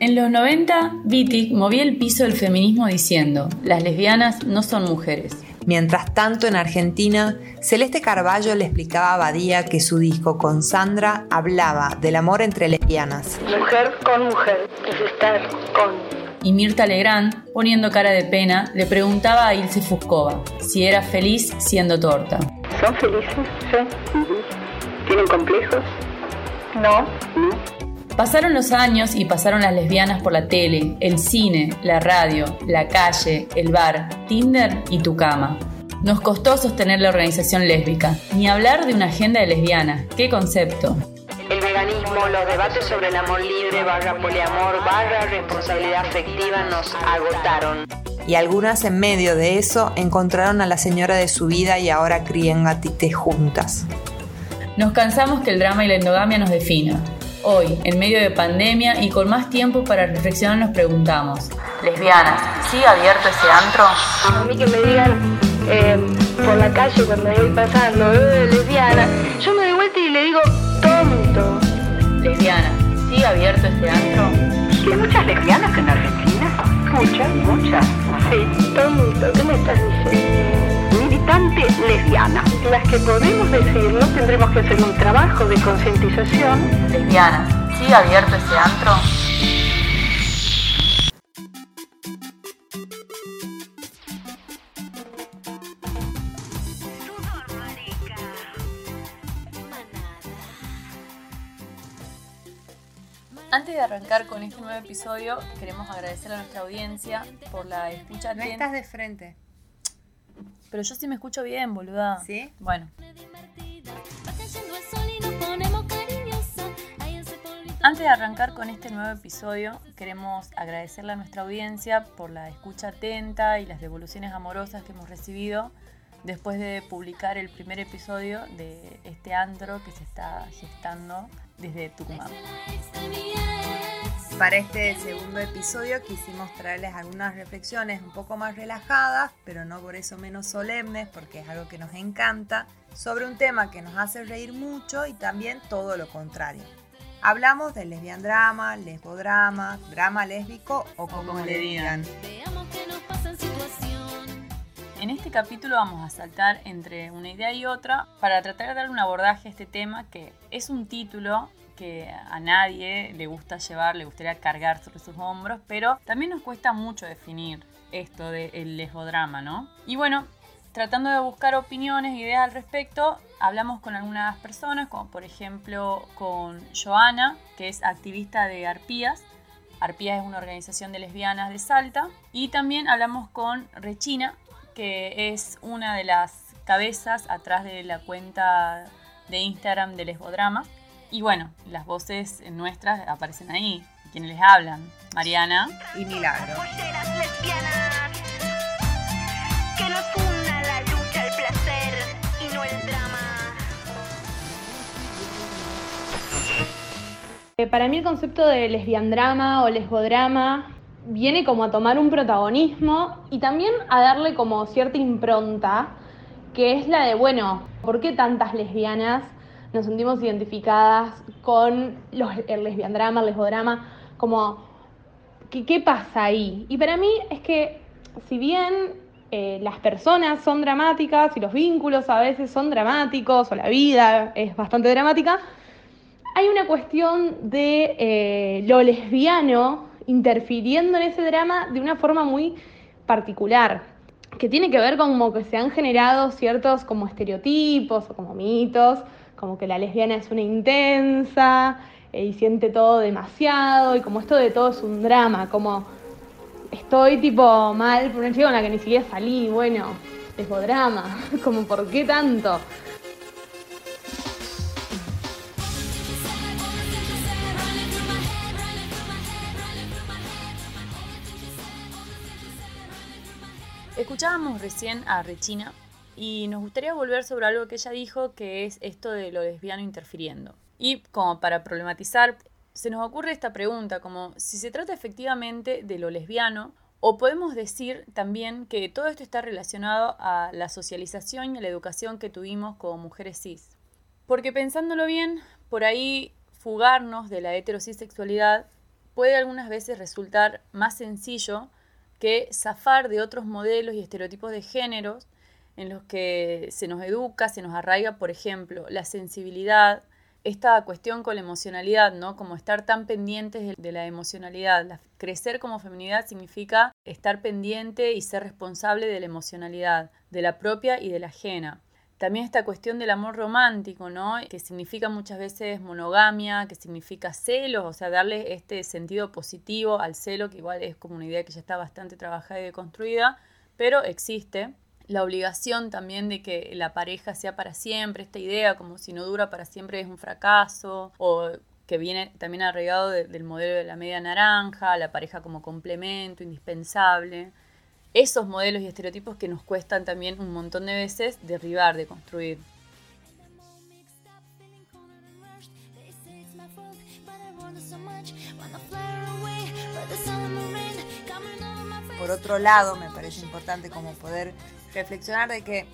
En los 90, Wittig movía el piso del feminismo diciendo, las lesbianas no son mujeres. Mientras tanto, en Argentina, Celeste Carballo le explicaba a Badía que su disco con Sandra hablaba del amor entre lesbianas. Mujer con mujer, es estar con. Y Mirta Legrand, poniendo cara de pena, le preguntaba a Ilse Fuscova si era feliz siendo torta. ¿Son felices? Sí. ¿Tienen complejos? No. ¿No? Pasaron los años y pasaron las lesbianas por la tele, el cine, la radio, la calle, el bar, Tinder y tu cama. Nos costó sostener la organización lésbica, ni hablar de una agenda de lesbianas. ¿Qué concepto? El veganismo, los debates sobre el amor libre, barra poliamor, barra responsabilidad afectiva nos agotaron. Y algunas en medio de eso encontraron a la señora de su vida y ahora crían gatites juntas. Nos cansamos que el drama y la endogamia nos defina. Hoy, en medio de pandemia y con más tiempo para reflexionar, nos preguntamos: ¿Lesbianas, ¿sigue abierto ese antro? A mí que me digan eh, por la calle cuando voy pasando, eh, lesbiana, yo me doy vuelta y le digo tonto. Lesbiana, ¿sigue abierto ese antro? ¿Hay muchas lesbianas en Argentina? Muchas, muchas. Sí, tonto, ¿qué me estás diciendo? Militante lesbiana. Las que podemos decirlo tendremos que hacer un trabajo de concientización. Lesbiana, ¿sigue abierto ese antro? Antes de arrancar con este nuevo episodio, queremos agradecer a nuestra audiencia por la escucha No estás de frente. Pero yo sí me escucho bien, boluda. ¿Sí? Bueno. Antes de arrancar con este nuevo episodio, queremos agradecerle a nuestra audiencia por la escucha atenta y las devoluciones amorosas que hemos recibido después de publicar el primer episodio de este antro que se está gestando desde Tucumán. Para este segundo episodio quisimos traerles algunas reflexiones un poco más relajadas, pero no por eso menos solemnes, porque es algo que nos encanta, sobre un tema que nos hace reír mucho y también todo lo contrario. Hablamos del lesbian drama, lesbodrama, drama lésbico o como, le digan. En este capítulo vamos a saltar entre una idea y otra para tratar de dar un abordaje a este tema que es un título que a nadie le gusta llevar, le gustaría cargar sobre sus hombros, pero también nos cuesta mucho definir esto del lesbodrama, ¿no? Y bueno, tratando de buscar opiniones ideas al respecto, hablamos con algunas personas, como por ejemplo con Joana, que es activista de Arpías. Arpías es una organización de lesbianas de Salta. Y también hablamos con Rechina, que es una de las cabezas atrás de la cuenta de Instagram de Lesbodrama. Y bueno, las voces nuestras aparecen ahí. Quienes les hablan, Mariana. Y Milagro. Polleras lesbianas que nos una la lucha, el placer y no el drama. Para mí el concepto de lesbiandrama o lesbodrama viene como a tomar un protagonismo y también a darle como cierta impronta, que es la de, bueno, ¿por qué tantas lesbianas nos sentimos identificadas con los, el lesbiandrama, el lesbodrama? Como, ¿qué, qué pasa ahí? Y para mí es que si bien eh, las personas son dramáticas y los vínculos a veces son dramáticos o la vida es bastante dramática, hay una cuestión de eh, lo lesbiano interfiriendo en ese drama de una forma muy particular, que tiene que ver con como que se han generado ciertos como estereotipos o como mitos, como que la lesbiana es una intensa eh, y siente todo demasiado y como esto de todo es un drama, como estoy tipo mal por una chica con la que ni siquiera salí, bueno, lesbodrama, como por qué tanto. Escuchábamos recién a Rechina y nos gustaría volver sobre algo que ella dijo, que es esto de lo lesbiano interfiriendo. Y como para problematizar, se nos ocurre esta pregunta, como si se trata efectivamente de lo lesbiano, o podemos decir también que todo esto está relacionado a la socialización y a la educación que tuvimos como mujeres cis. Porque pensándolo bien, por ahí fugarnos de la heterosexualidad puede algunas veces resultar más sencillo que zafar de otros modelos y estereotipos de géneros en los que se nos educa, se nos arraiga, por ejemplo, la sensibilidad, esta cuestión con la emocionalidad, ¿no? Como estar tan pendientes de la emocionalidad. crecer como feminidad significa estar pendiente y ser responsable de la emocionalidad, de la propia y de la ajena. También esta cuestión del amor romántico, ¿no? Que significa muchas veces monogamia, que significa celos, o sea, darle este sentido positivo al celo, que igual es como una idea que ya está bastante trabajada y deconstruida, pero existe la obligación también de que la pareja sea para siempre, esta idea como si no dura para siempre es un fracaso, o que viene también arraigado del modelo de la media naranja, la pareja como complemento indispensable. Esos modelos y estereotipos que nos cuestan también un montón de veces derribar, de construir. Por otro lado, me parece importante como poder reflexionar de que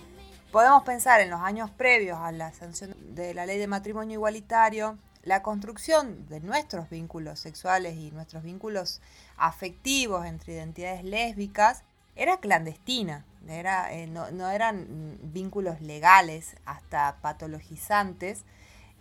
podemos pensar en los años previos a la sanción de la ley de matrimonio igualitario, la construcción de nuestros vínculos sexuales y nuestros vínculos afectivos entre identidades lésbicas era clandestina, era, eh, no, no, eran vínculos legales hasta patologizantes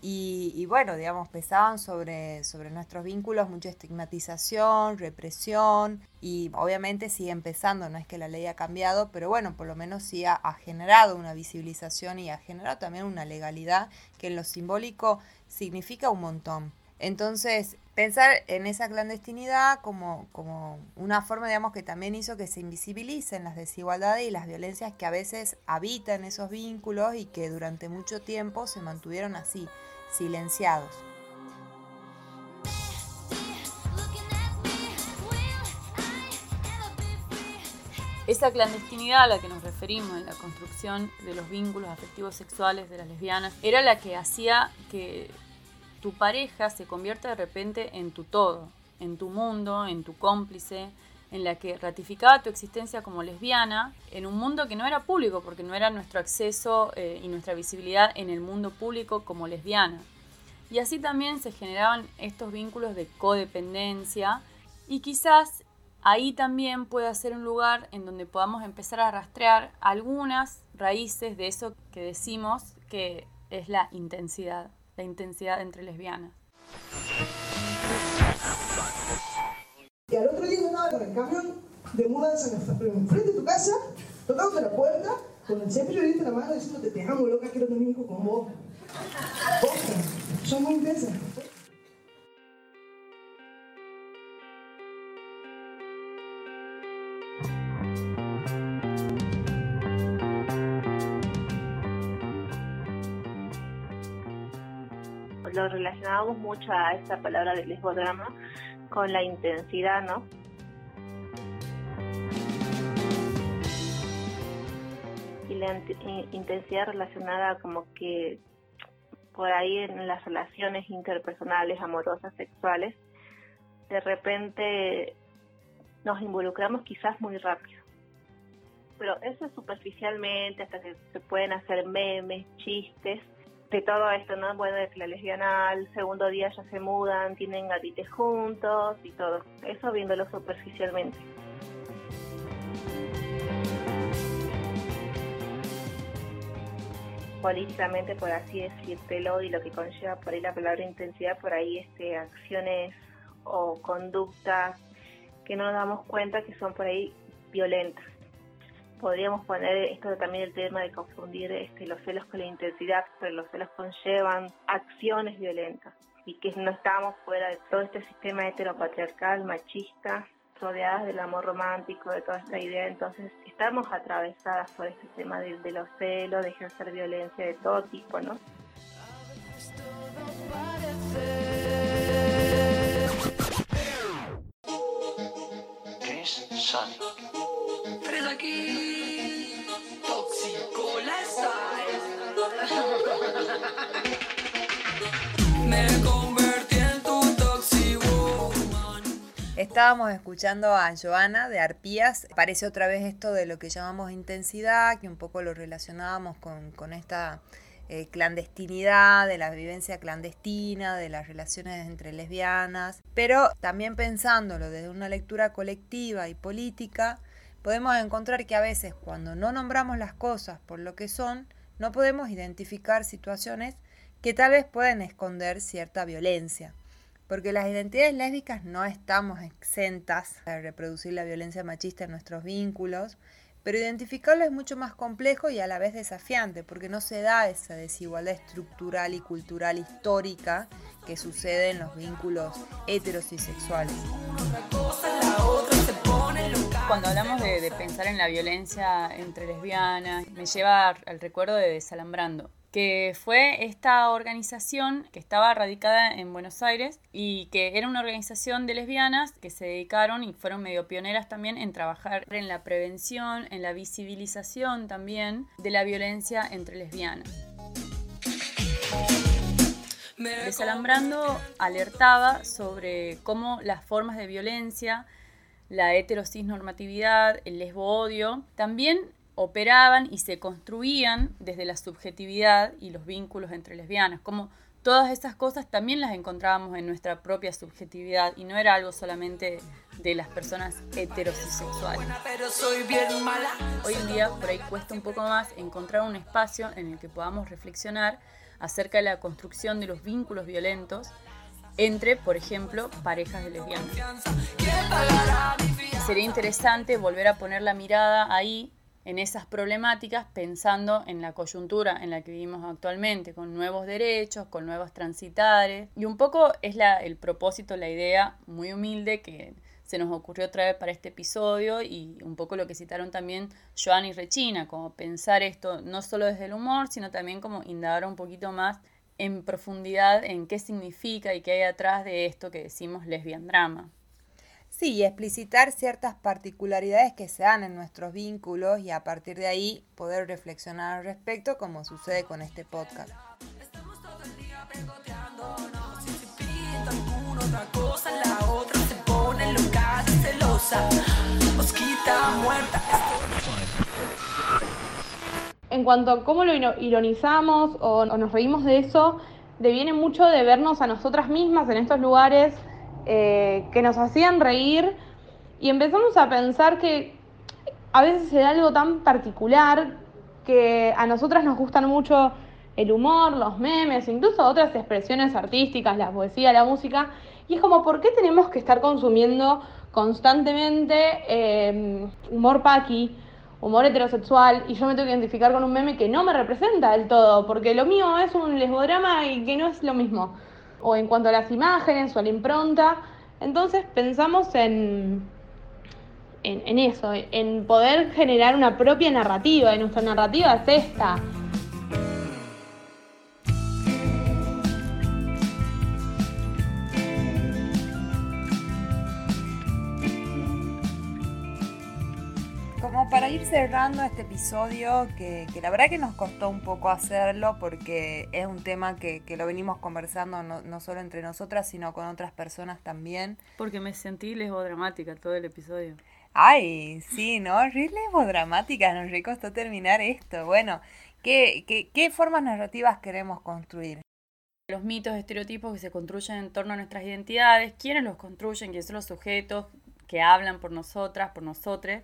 y, bueno, digamos, pesaban sobre, sobre nuestros vínculos mucha estigmatización, represión y obviamente sigue empezando, no es que la ley ha cambiado, pero bueno, por lo menos sí ha, generado una visibilización y ha generado también una legalidad que en lo simbólico significa un montón. Entonces, pensar en esa clandestinidad como, como una forma, digamos, que también hizo que se invisibilicen las desigualdades y las violencias que a veces habitan esos vínculos y que durante mucho tiempo se mantuvieron así silenciados. Esa clandestinidad a la que nos referimos en la construcción de los vínculos afectivos sexuales de las lesbianas era la que hacía que tu pareja se convierta de repente en tu todo, en tu mundo, en tu cómplice, en la que ratificaba tu existencia como lesbiana en un mundo que no era público, porque no era nuestro acceso eh, y nuestra visibilidad en el mundo público como lesbiana. Y así también se generaban estos vínculos de codependencia y quizás ahí también pueda ser un lugar en donde podamos empezar a rastrear algunas raíces de eso que decimos que es la intensidad, la intensidad entre lesbianas. Y al otro día yo andaba con el camión de mudanza enfrente de tu casa, tocando la puerta, con el cepillo de la mano diciéndote te amo loca, quiero tener un hijo con vos. son muy intensas. Lo relacionábamos mucho a esta palabra del lesbodrama con la intensidad, ¿no? Y la intensidad relacionada como que por ahí en las relaciones interpersonales, amorosas, sexuales, de repente nos involucramos quizás muy rápido. Pero eso es superficialmente, hasta que se pueden hacer memes, chistes, de todo esto, ¿no? Bueno, que la lesbiana al segundo día ya se mudan, tienen gatites juntos y todo. Eso viéndolo superficialmente. políticamente, por así decírtelo, y lo que conlleva por ahí la palabra intensidad, por ahí este, acciones o conductas que no nos damos cuenta que son por ahí violentas podríamos poner esto también el tema de confundir este, los celos con la intensidad, pero los celos conllevan acciones violentas. Y que no estamos fuera de todo este sistema heteropatriarcal, machista, rodeadas del amor romántico, de toda esta idea, entonces estamos atravesadas por este tema de, de los celos, de ejercer violencia de todo tipo, ¿no? Estábamos escuchando a Joana de Arpías. Parece otra vez esto de lo que llamamos intensidad, que un poco lo relacionábamos con, esta eh, clandestinidad, de la vivencia clandestina, de las relaciones entre lesbianas, pero también pensándolo desde una lectura colectiva y política, podemos encontrar que a veces cuando no nombramos las cosas por lo que son, no podemos identificar situaciones que tal vez pueden esconder cierta violencia. Porque las identidades lésbicas no estamos exentas de reproducir la violencia machista en nuestros vínculos, pero identificarlo es mucho más complejo y a la vez desafiante, porque no se da esa desigualdad estructural y cultural histórica que sucede en los vínculos heteros y sexuales. Cuando hablamos de, de pensar en la violencia entre lesbianas, me lleva al recuerdo de Desalambrando, que fue esta organización que estaba radicada en Buenos Aires y que era una organización de lesbianas que se dedicaron y fueron medio pioneras también en trabajar en la prevención, en la visibilización también de la violencia entre lesbianas. Desalambrando alertaba sobre cómo las formas de violencia, la heterosis-normatividad, el lesbo-odio, también operaban y se construían desde la subjetividad y los vínculos entre lesbianas, como todas esas cosas también las encontrábamos en nuestra propia subjetividad y no era algo solamente de las personas heterosexuales. Hoy en día por ahí cuesta un poco más encontrar un espacio en el que podamos reflexionar acerca de la construcción de los vínculos violentos entre, por ejemplo, parejas de lesbianas. Sería interesante volver a poner la mirada ahí en esas problemáticas pensando en la coyuntura en la que vivimos actualmente, con nuevos derechos, con nuevos transitares. Y un poco es la, el propósito, la idea muy humilde que se nos ocurrió traer para este episodio y un poco lo que citaron también Joan y Rechina, como pensar esto no solo desde el humor, sino también como indagar un poquito más en profundidad en qué significa y qué hay atrás de esto que decimos lesbian drama. Sí, y explicitar ciertas particularidades que se dan en nuestros vínculos y a partir de ahí poder reflexionar al respecto como sucede con este podcast. En cuanto a cómo lo ironizamos o, nos reímos de eso, deviene mucho de vernos a nosotras mismas en estos lugares eh, que nos hacían reír y empezamos a pensar que a veces se da algo tan particular que a nosotras nos gustan mucho el humor, los memes, incluso otras expresiones artísticas, la poesía, la música, y es como, ¿por qué tenemos que estar consumiendo constantemente eh, humor paqui, humor heterosexual, y yo me tengo que identificar con un meme que no me representa del todo, porque lo mío es un lesbodrama y que no es lo mismo? o en cuanto a las imágenes o a la impronta. Entonces pensamos en, en, eso, en poder generar una propia narrativa, y nuestra narrativa es esta. Cerrando este episodio, que, la verdad que nos costó un poco hacerlo porque es un tema que, lo venimos conversando no, solo entre nosotras, sino con otras personas también. Porque me sentí lesbodramática todo el episodio. Ay, sí, ¿no? Re lesbodramática, nos re costó terminar esto. Bueno, ¿qué, qué, qué formas narrativas queremos construir? Los mitos, estereotipos que se construyen en torno a nuestras identidades, quiénes los construyen, quiénes son los sujetos que hablan por nosotras, por nosotros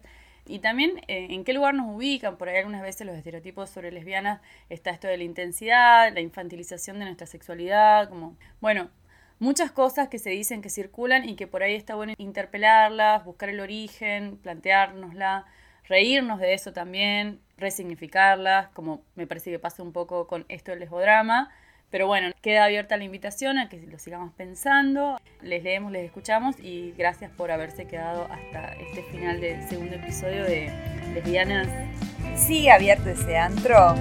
y también eh, en qué lugar nos ubican. Por ahí algunas veces los estereotipos sobre lesbianas está esto de la intensidad, la infantilización de nuestra sexualidad, como, bueno, muchas cosas que se dicen que circulan y que por ahí está bueno interpelarlas, buscar el origen, planteárnosla, reírnos de eso también, resignificarlas, como me parece que pasa un poco con esto del lesbodrama pero bueno, queda abierta la invitación a que lo sigamos pensando. Les leemos, les escuchamos y gracias por haberse quedado hasta este final del segundo episodio de Lesbianas. Sigue abierto ese antro.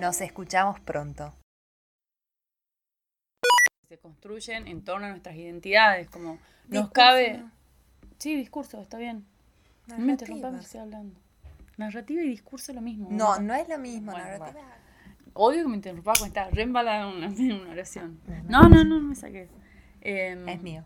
Nos escuchamos pronto se construyen en torno a nuestras identidades, como nos cabe... Sí, discurso, está bien. No me interrumpas, estoy hablando. Narrativa y discurso es lo mismo. No, no es lo mismo. narrativa. odio que me interrumpa cuando está re embalada en una, oración. No, no, no, no me saques. Em, Es mío.